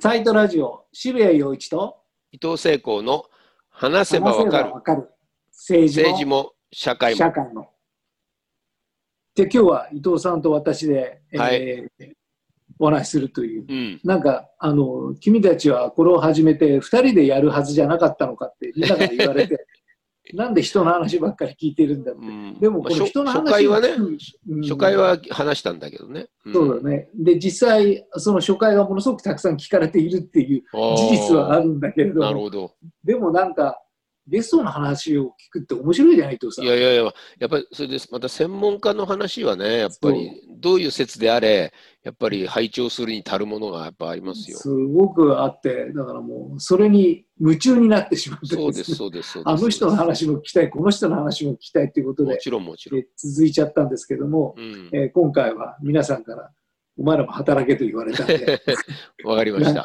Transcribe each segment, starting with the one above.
サイトラジオ、渋谷陽一と伊藤聖光の話せばわかる。かる。政治も政治も社会も。社会も。で、今日は伊藤さんと私で、はい。えーお話しするという。うん、なんか、あの、君たちはこれを始めて2人でやるはずじゃなかったのかってみんなから言われて、なんで人の話ばっかり聞いてるんだって。うんでも、この人の話初回はね、うん初回は話したんだけどね。んそうだね。で、実際、その初回がものすごくたくさん聞かれているっていう事実はあるんだけれども、なるほど。でもなんか、ゲストの話を聞くって面白いじゃないとさい。やいやいや、やっぱりそれです。また専門家の話はね、やっぱりどういう説であれ、やっぱり拝聴するに足るものがやっぱありますよ。すごくあって、だからもう、それに夢中になってしまってそうです、ねそうです、そうです。あの人の話も聞きたい、この人の話も聞きたいっていうことで、もちろん、もちろん。え続いちゃったんですけども、うんえー今回は皆さんから、お前らも働けと言われたんで、わかりました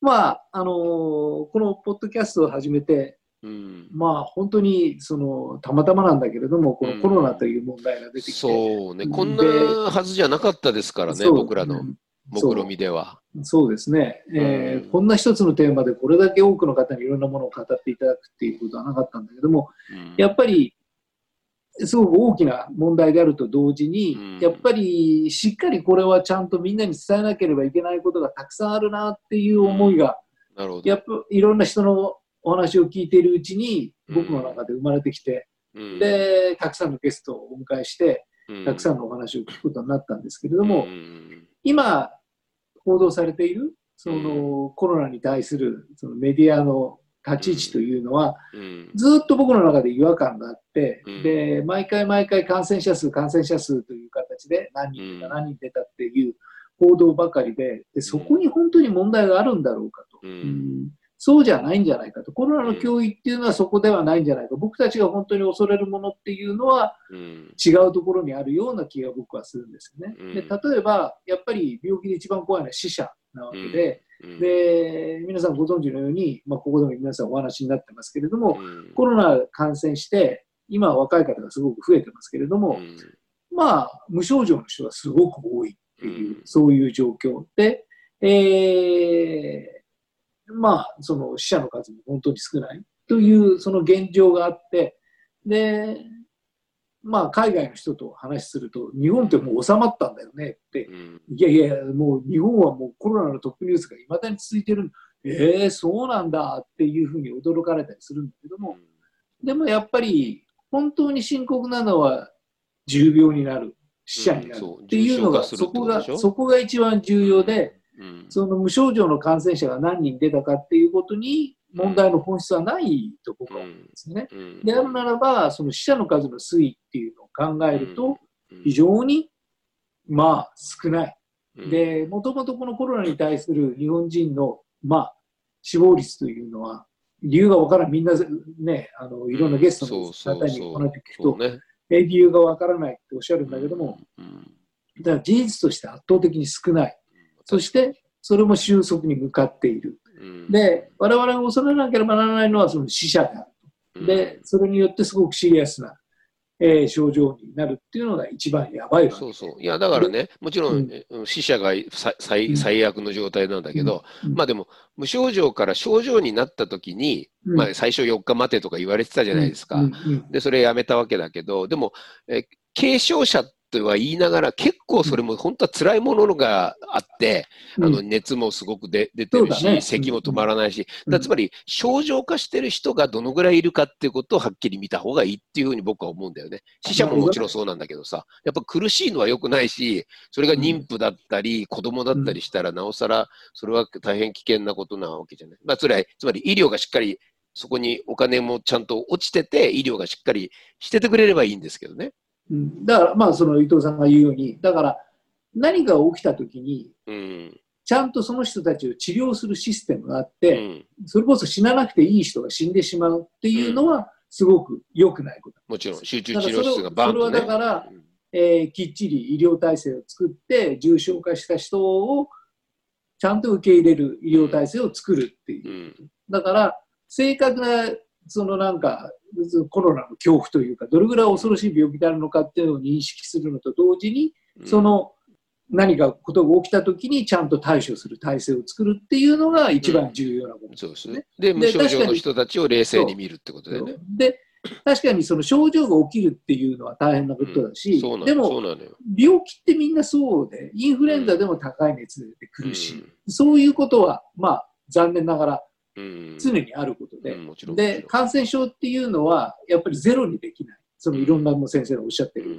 まあ、あのーこのポッドキャストを始めて、うん。まあ、本当にそのたまたまなんだけれども、このコロナという問題が出てきて、そうね、でこんなはずじゃなかったですからね、僕らのうん目論見では。そうですね、えーうん。こんな一つのテーマでこれだけ多くの方にいろんなものを語っていただくっていうことはなかったんだけども、うん。やっぱりすごく大きな問題であると同時に、うん。やっぱりしっかりこれはちゃんとみんなに伝えなければいけないことがたくさんあるなっていう思いが、なるほど。やっぱいろんな人のお話を聞いているうちにうん。僕の中で生まれてきて、うん。でたくさんのゲストをお迎えしてたくさんんのお話を聞くことになったんですけれども、うん。今報道されているその、コロナに対するそのメディアの立ち位置というのは、うん。ずっと僕の中で違和感があって、うん。で毎回毎回感染者数、感染者数という形で何人出た、うん。何人出たっていう報道ばかりでで、そこに本当に問題があるんだろうかと、ううんんそうじゃないんじゃないかと、コロナの脅威っていうのはそこではないんじゃないか、僕たちが本当に恐れるものっていうのはうん。違うところにあるような気が僕はするんですよね。うん。で例えば、やっぱり病気で一番怖いのは死者なわけで、うん。で皆さんご存知のように、まあ、ここでも皆さんお話になってますけれども、うん。コロナ感染して、今は若い方がすごく増えてますけれども、うん。まあ、無症状の人がすごく多いっていう、うん。そういう状況で、えーまあ、その死者の数も本当に少ない。という、その現状があって、で、まあ、海外の人と話すると、日本ってもう収まったんだよねって、うん。いやいや、もう日本はもうコロナのトップニュースがいまだに続いてる、えー、そうなんだっていうふうに驚かれたりするんだけども、でもやっぱり本当に深刻なのは重病になる、死者になるっていうのが、そこが、そこが一番重要で、うんその無症状の感染者が何人出たかっていうことに問題の本質はないと僕は思うん。ですね。うん。であるならば、その死者の数の推移っていうのを考えると、うん。非常にまあ少ない。うん。で、もともとこのコロナに対する日本人の、まあ、死亡率というのは、理由がわからん、みんなね、あのいろんなゲストの方に話聞くと、え理由がわからないっておっしゃるんだけども、うん。だから事実として圧倒的に少ない。そして、それも収束に向かっている。うん。で、我々が恐れなければならないのはその死者である。で、それによってすごくシリアスな、えー症状になるっていうのが一番やばいわけ。そうそう。いや、だからね、もちろうん。ん、え死者が最最悪の状態なんだけど、うん。まあでも、無症状から症状になった時に、うん。まあ最初4日待てとか言われてたじゃないですか。うん。うん。で、それやめたわけだけど、でも、え軽症者とは言いながら、結構それも本当は辛いものがあって、うんあの熱もすごく出出てるし、ね咳も止まらないし、うんつまり症状化してる人がどのぐらいいるかっていうことをはっきり見た方がいいっていうふうに僕は思うんだよね。死者ももちろんそうなんだけどさ、やっぱ苦しいのは良くないし、それが妊婦だったり、子供だったりしたら、なおさらそれは大変危険なことなわけじゃない。まあ、つまり、つまり医療がしっかりそこにお金もちゃんと落ちてて、医療がしっかりしててくれればいいんですけどね。うんだから、まあ、その伊藤さんが言うように、だから、何が起きたときに、うん。ちゃんとその人たちを治療するシステムがあっうて、ん、それこそ死ななくていい人が死んでしまうっていうのは、すごく良くないこと。もちろん、集中治療室がバンとね。それはだからえーきっちり医療体制を作って、重症化した人をちゃんと受け入れる医療体制を作るっていうう。ん。だから、正確な、そのなんか、コロナの恐怖というか、どれぐらい恐ろしい病気であるのかっていうのを認識するのと同時に、うんそ、の何かことが起きたときにちゃんと対処する体制を作るっていうのが一番重要なことそうですね。で、無症状の人たちを冷静に見るってことだよね。で、確かにその症状が起きるっていうのは大変なことだし、そうなのでも。病気ってみんなそうで、インフルエンザでも高い熱出てくるし、そういうことは、まあ、残念ながらうん、常にあることで。で、感染症っていうのは、やっぱりゼロにできない。そのいろんな先生がおっしゃってる、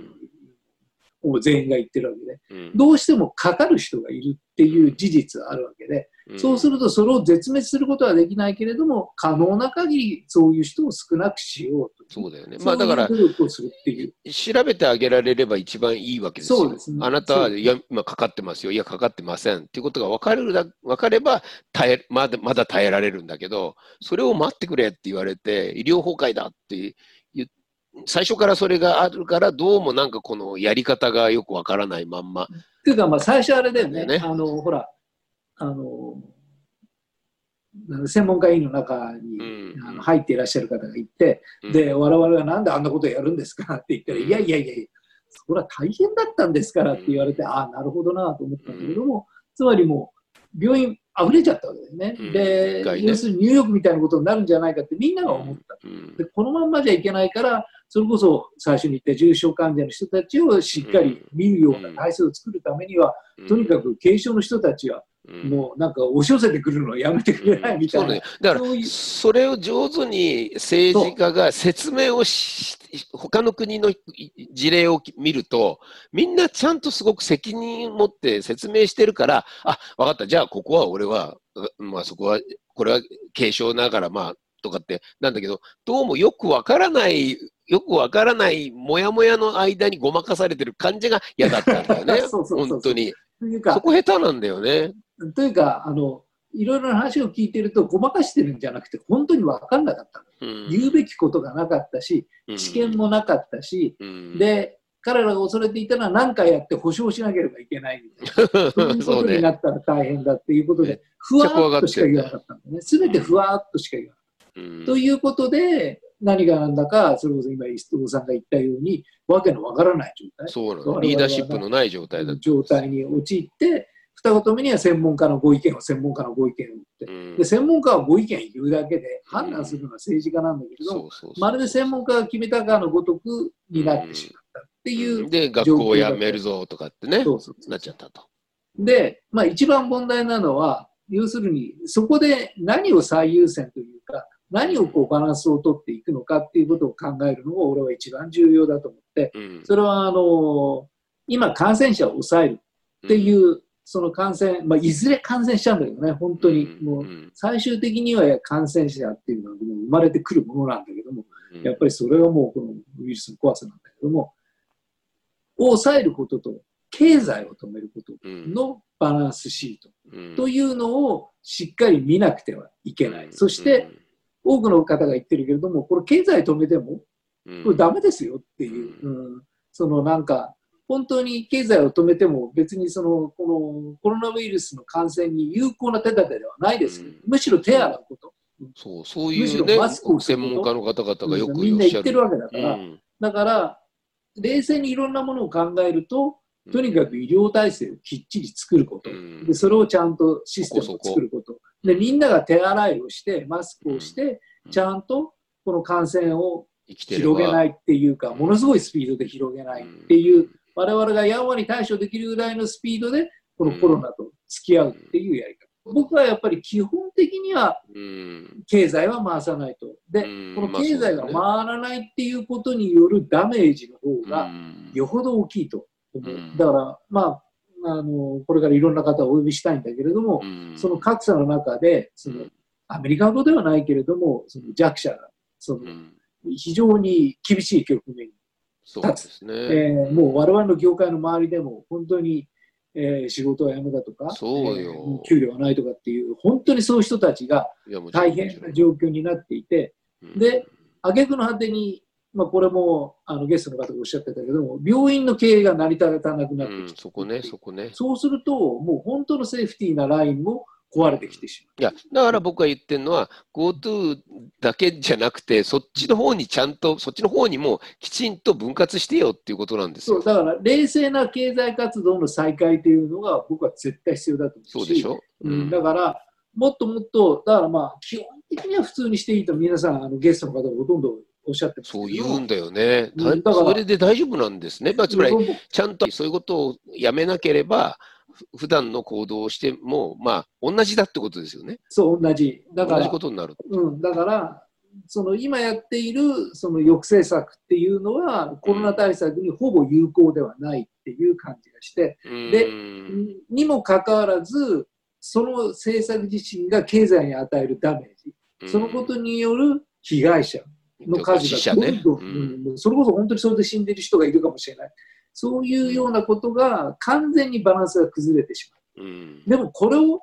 もう全員が言ってるわけで、うんどうしてもかかる人がいるっていう事実があるわけで、そうするとそれを絶滅することはできないけれども、可能な限りそういう人を少なくしようと。そうだよね。まあだから。調べてあげられれば一番いいわけですよ。そうですねあなたは、いや、今かかってますよ。いや、かかってません。っていうことが分かるだ分かれば耐えまだ、まだ耐えられるんだけど、それを待ってくれって言われて、医療崩壊だって最初からそれがあるから、どうもなんかこのやり方がよくわからないまんま。っていうか、まあ最初あれだよね。ね。あの、ほら、あの、専門家委員の中に、うんあの入っていらっしゃる方がいて、うん。で、我々はなんであんなことやるんですかって言ったら、うん。いやいやいやいや、それは大変だったんですからって言われて、ああ、なるほどなと思ったんだけども、つまりもう、病院溢れちゃったわけだよね。うん。でね。要するにニューヨークみたいなことになるんじゃないかってみんなが思った。うん。でこのまんまじゃいけないから、それこそ最初に言った重症患者の人たちをしっかり見るような体制を作るためには、とにかく軽症の人たちは、うんもうなんか押し寄せてくるのをやめてくれないみたいなそうね。。だからそれを上手に政治家が説明をし、他の国の事例を見ると、みんなちゃんとすごく責任を持って説明してるから、あ、わかった、じゃあここは俺は、まあそこは、これは軽症ながら、まあ、とかってなんだけど、どうもよくわからない、よくわからない、もやもやの間にごまかされてる感じが嫌だったんだよね そうそうそうそう本当に。というかそ、こ下手なんだよね。というか、あの、いろいろな話を聞いてると、ごまかしてるんじゃなくて、本当に分かんなかった。うん言うべきことがなかったし、知見もなかったし、うん、で、彼らが恐れていたのは何回やって保証しなければいけないみたいな。そういうこ。とになったら大変だっていうことめで、ふわーっとしか言わなかったんだね。すべてふわーっとしか言わなかった。うんということで、何がなんだか、それこそ今、伊藤さんが言ったように、わけのわからない状態。そうリーダーシップのない状態だ状態に陥って、二言目には専門家のご意見を専門家のご意見をって。うんで、専門家はご意見言うだけで判断するのは政治家なんだけれどまるで専門家が決めたかのごとくになってしまったっていう。で、学校を辞めるぞとかってね、そうそうなっちゃったと。で、まあ一番問題なのは、要するにそこで何を最優先というか、何をこうバランスを取っていくのかっていうことを考えるのが俺は一番重要だと思って、うん。それはあの今感染者を抑えるっていう、その感染、まあ、いずれ感染しちゃうんだけどね、本当に、もう最終的には感染者っていうのはもう生まれてくるものなんだけども、うん。やっぱりそれはもうこのウイルスの怖さなんだけども、を抑えることと経済を止めることうんのバランスシートうん。というのをしっかり見なくてはいけない。そして、多くの方が言ってるけれども、これ経済止めても、うん、これダメですよっていう、うん、そのなんか、本当に経済を止めても別にその、このコロナウイルスの感染に有効な手立てではないですよ。うん。むしろ手洗うこと。そう、そうむしろいうねマスクを、専門家の方々がよくみんな。言ってるわけだから、うん。だから、冷静にいろんなものを考えると、とにかく医療体制をきっちり作ること、うん。でそれをちゃんとシステムを作ることで、みんなが手洗いをして、マスクをして、ちゃんとこの感染を広げないっていうか、ものすごいスピードで広げないっていう、我々がやんわり対処できるぐらいのスピードで、このコロナと付き合うっていうやり方。僕はやっぱり基本的にはうん。経済は回さないと。で、うん。この経済が回らないっていうことによるダメージの方がうん。よほど大きいと思う。うん。だから、まあ、あの、これからいろんな方をお呼びしたいんだけれども、うん。その格差の中で、そのアメリカ語ではないけれども、その弱者が、そのうん。非常に厳しい局面に、そうですね。えーもう我々の業界の周りでも本当に、えー仕事は辞めたとか、そうよ。えー給料はないとかっていう、本当にそういう人たちが大変な状況になっていて、うん。で、挙句の果てに、まあ、これもあのゲストの方がおっしゃってたけども、病院の経営が成り立たなくなってうんきて、そこね、そこね。そうすると、もう本当のセーフティーなラインも壊れてきてしいや、だから僕が言ってるのは、GoTo だけじゃなくて、そっちの方にちゃんと、そっちの方にもきちんと分割してよっていうことなんですよ。そうだから冷静な経済活動の再開というのが僕は絶対必要だと思うし。そうでしょ、うん、だからもっともっとだからまあ基本的には普通にしていいと皆さんあのゲストの方がほとんどおっしゃってますそう言うんだよね。だうん。だそれで大丈夫なんですね。まあ、つまり、僕ちゃんとそういうことをやめなければ、ふ普段の行動をしても、まあ、同じだってことですよね。そう同じ。だか同らじことになる。うん、だから、その今やっているその抑制策っていうのは、コロナ対策にほぼ有効ではないっていう感じがして、でうん。にもかかわらず、その政策自身が経済に与えるダメージ、そのことによる被害者の数。がどんどん、ううんそれこそ本当にそれで死んでる人がいるかもしれない。そういうようなことが完全にバランスが崩れてしまう。うんでもこれを、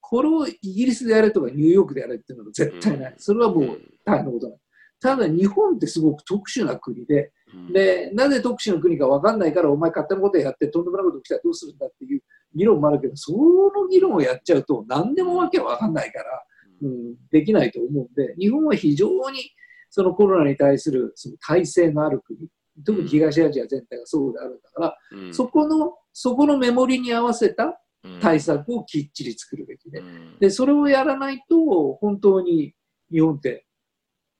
これをイギリスでやれとかニューヨークでやれっていうのは絶対ない。それはもう大変なことない。ただ日本ってすごく特殊な国で、うんで、なぜ特殊な国か分かんないから、お前勝手なことやってとんでもないこと起きたらどうするんだっていう議論もあるけど、その議論をやっちゃうと何でもわけ分かんないから、うん、できないと思うんで、日本は非常にそのコロナに対するその体制のある国、特に東アジア全体がそうであるんだから、うん。そこの、そこのメモリに合わせたうん。対策をきっちり作るべきでう、ん。で、それをやらないと、本当に日本って、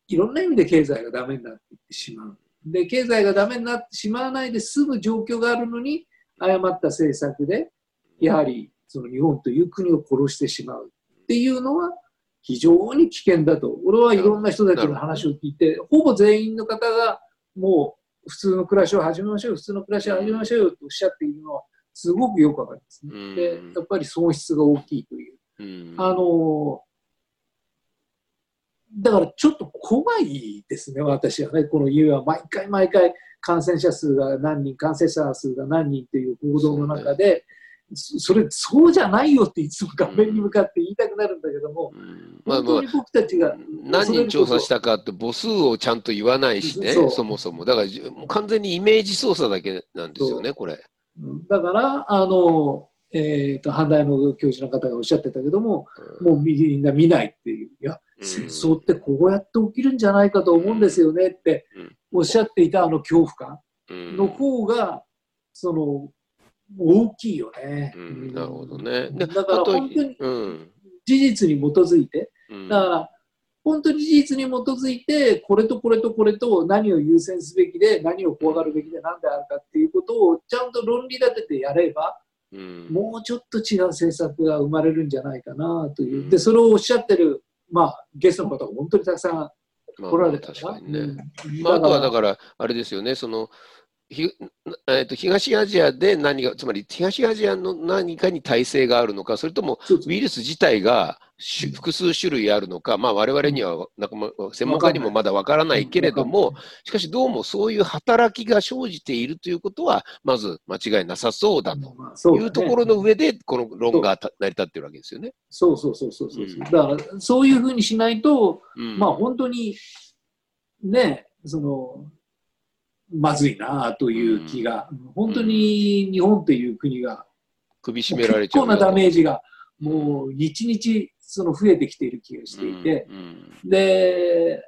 いろんな意味で経済がダメになっていってしまう。で、経済がダメになってしまわないで済む状況があるのに、誤った政策で、やはりその日本という国を殺してしまうっていうのは、非常に危険だと。俺はいろんな人たちの話を聞いて、ほぼ全員の方が、もう普通の暮らしを始めましょう、普通の暮らしを始めましょうよとおっしゃっているのは、すごくよくわかりますね。で、やっぱり損失が大きいという。うんあのだからちょっと怖いですね、私はね、この EU は毎回毎回感染者数が何人、感染者数が何人っていう報道の中で、そそれ、そうじゃないよっていつも画面に向かって言いたくなるんだけども、うん。まあまあ本当に僕たちが、何人調査したかって母数をちゃんと言わないしね、そもそも。だから完全にイメージ操作だけなんですよね、これ。うん。だから、あの、えー、と阪大の教授の方がおっしゃってたけども、もうみんな見ないっていう、いや、うん。戦争ってこうやって起きるんじゃないかと思うんですよねっておっしゃっていたあの恐怖感うん。の方が、その、大きいよね。うんなるほどね。でだから本当にうん。事実に基づいて、うん。だから、本当に事実に基づいて、これとこれとこれと何を優先すべきで、何を怖がるべきで何であるかっていうことをちゃんと論理立ててやれば、うん。もうちょっと違う政策が生まれるんじゃないかなという。で、それをおっしゃってる、まあ、ゲストの方が本当にたくさんまあ来られた確かにね。うん。まあ、あとはだから、あれですよね、その、ひえーと東アジアで何が、つまり東アジアの何かに耐性があるのか、それともウイルス自体がし複数種類あるのか、まあ我々にはなん。専門家にもまだわからないけれども、しかしどうもそういう働きが生じているということは、まず間違いなさそうだというところの上で、この論がた成り立ってるわけですよね。そうそうそうそうそう。うん。だから、そういうふうにしないと、うん。まあ本当に、ね、その、まずいなという気が、本当に日本という国が、首絞められちゃう結構なダメージが、もう日々その増えてきている気がしていて、うんで、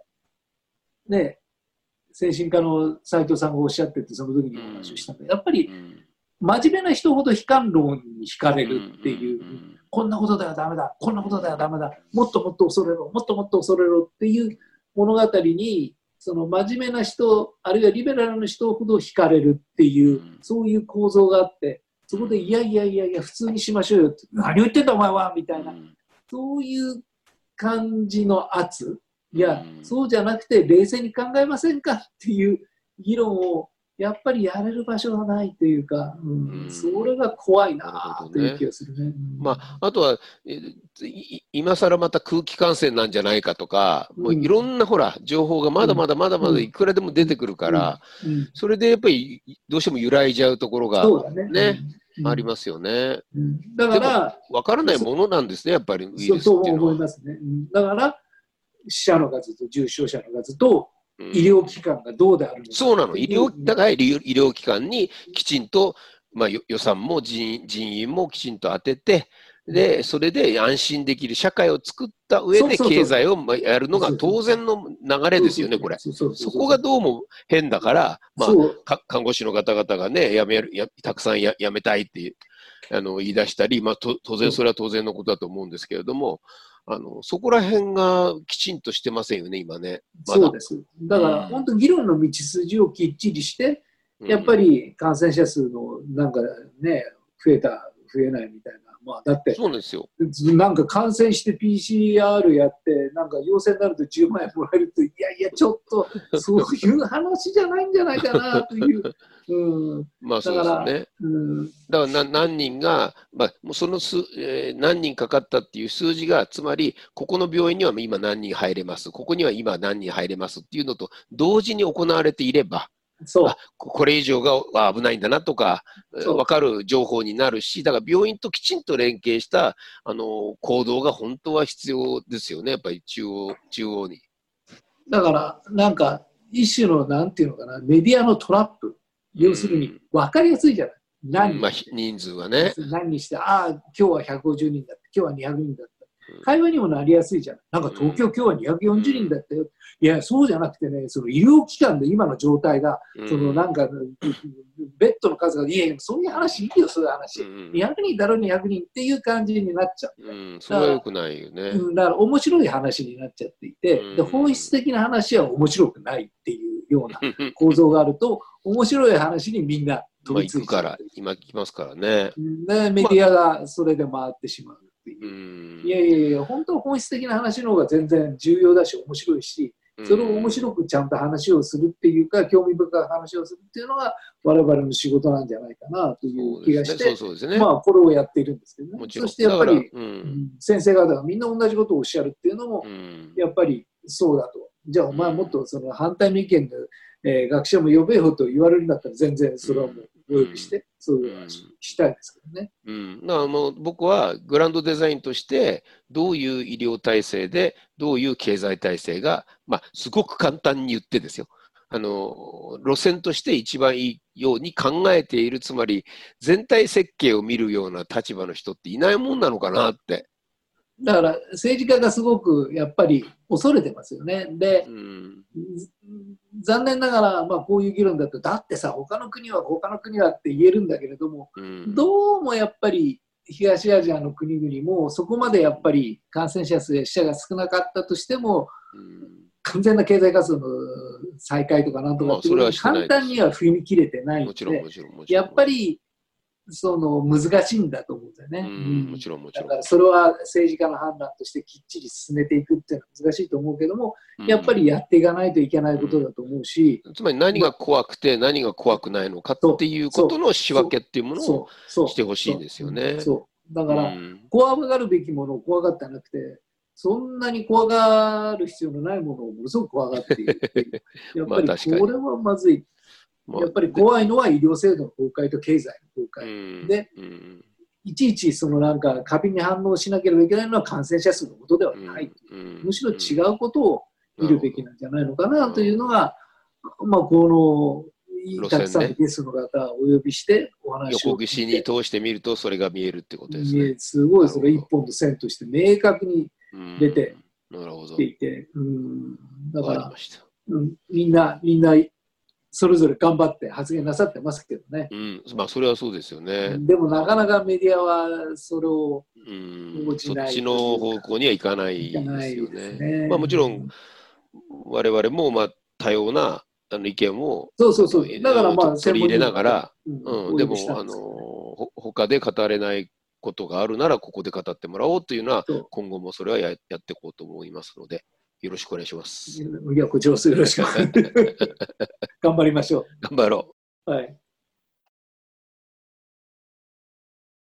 ね、精神科の斉藤さんがおっしゃってて、その時にお話をしたんで、やっぱりうん真面目な人ほど悲観論に惹かれるっていう、んこんなことではダメだ、こんなことではダメだ、もっともっと恐れろ、もっともっと恐れろっていう物語に、その真面目な人、あるいはリベラルな人ほど惹かれるっていう、うん。そういう構造があって、そこでいやいやいやいや、普通にしましょうよって、何を言ってんだお前はみたいな、そういう感じの圧、いや、うん。そうじゃなくて冷静に考えませんかっていう議論をやっぱりやれる場所がないというか、うんうんそれが怖いなという気がするね。うんまあ、あとは、今更また空気感染なんじゃないかとか、もういろんなほら、情報がまだまだまだまだいくらでも出てくるから、うんそれでやっぱりどうしても揺らいじゃうところがね。ねうんありますよね。うんだから、わからないものなんですね、やっぱりウイルスそうそうっていうのは。思いますね。うんだから、死者の数と重症者の数とうん医療機関がどうであるのか。そうなの、医療うんだから医療機関にきちんと、まあ、よ予算も人員人員もきちんと当てて、で、それで安心できる社会を作った上で経済をまあやるのが当然の流れですよね、これ。そこがどうも変だから、まあ、看護師の方々がね、辞める、やたくさんや辞めたいっていうあの言い出したり、まあ、と当然それは当然のことだと思うんですけれども、あのそこら辺がきちんとしてませんよね、今ね。まだそうです。だから、うん本当、議論の道筋をきっちりして、うんやっぱり感染者数のなんかね、増えた、増えないみたいな。まあ、だって、そうですよ。なんか感染して PCR やって、なんか陽性になると10万円もらえると、いやいや、ちょっと、そういう話じゃないんじゃないかなという。うんまあそうですよね。うん、だからな何人が、まあ、もうその数、えー何人かかったっていう数字が、つまり、ここの病院には今何人入れます、ここには今何人入れますっていうのと同時に行われていれば、そうあ、ここれ以上があ危ないんだなとか、分かる情報になるし、だから病院ときちんと連携したあの行動が本当は必要ですよね、やっぱり中央中央に。だから、なんか、一種の、なんていうのかな、メディアのトラップ。要するにうん、分かりやすいじゃない。何まあ、ひ人数はね。何にして、ああ、今日は150人だった、今日は200人だったうん。会話にもなりやすいじゃん。なんか東京、今日は240人だったよ。いや、そうじゃなくてね、その医療機関で今の状態が、うんそのなんか、ベッドの数が、いやいや、そういう話いいよ、そういう話。うん200人だろ、200人っていう感じになっちゃう。うん、それは良くないよね。うんだから面白い話になっちゃっていて、うんで本質的な話は面白くないっていうような構造があると、面白い話にみんなま飛あびつくから、今来ますからね。でメディアがそれで回ってしまうっていうう。んいやいやいや、本当は本質的な話の方が全然重要だし、面白いし、それを面白くちゃんと話をするっていうか、興味深い話をするっていうのが、我々の仕事なんじゃないかなという気がして。まあ、これをやっているんですけどね。そしてやっぱり、ううんん先生方がみんな同じことをおっしゃるっていうのも、うんやっぱりそうだと。じゃあ、お前もっとその反対の意見で、えー学者も呼べよと言われるんだったら、全然それはもうお呼びして、そういうのはししたいですけどね。うん、だからもう僕はグランドデザインとしてどういう医療体制でどういう経済体制が、まあ、すごく簡単に言ってですよあの路線として一番いいように考えているつまり全体設計を見るような立場の人っていないもんなのかなって。だから、政治家がすごくやっぱり恐れてますよね。でう、んず残念ながら、まあ、こういう議論だと、だってさ、他の国は、他の国はって言えるんだけれども、うんどうもやっぱり東アジアの国々も、そこまでやっぱり感染者数や死者が少なかったとしても、うん完全な経済活動の再開とかなんとかって簡単には踏み切れてないので、ちろんもちろん。やっぱりその難しいんだと思うんだよね。うんうん。もちろんもちろん。だからそれは政治家の判断としてきっちり進めていくっていうのは難しいと思うけども、やっぱりやっていかないといけないことだと思うし、つまり何が怖くて何が怖くないのかっていうことの仕分けっていうものをしてほしいんですよね。そう。だから、うん。怖がるべきものを怖がってなくて、そんなに怖がる必要のないものをものすごく怖がっているっていう。やっぱりこれはまずい。まあやっぱり怖いのは医療制度の崩壊と経済のう崩壊。んでうんいちいちそのなんか過敏に反応しなければいけないのは感染者数のことではない。うんむしろ違うことを見るべきなんじゃないのかなというのが、まあ、このたくさんのゲストの方をお呼びしてお話を横串に通してみるとそれが見えるってことですね。すごいそれ一本の線として明確にうん出てなるほど。来ていて、うん、だから。うん、みんな、みんな、それぞれ頑張って発言なさってますけどね。うん、まあそれはそうですよね。でもなかなかメディアはそれをうん応、じないそっちの方向にはいかないですよね。ね。まあもちろん我々もまあ多様なあの意見をそうそうそう。だからまあ、取り入れながら、専うん、でもあのほ他で語れないことがあるならここで語ってもらおうというのは今後もそれはややっていこうと思いますのでよろしくお願いします。いや、こちらこそよろしく。頑張りましょ頑張ろう。う。はい。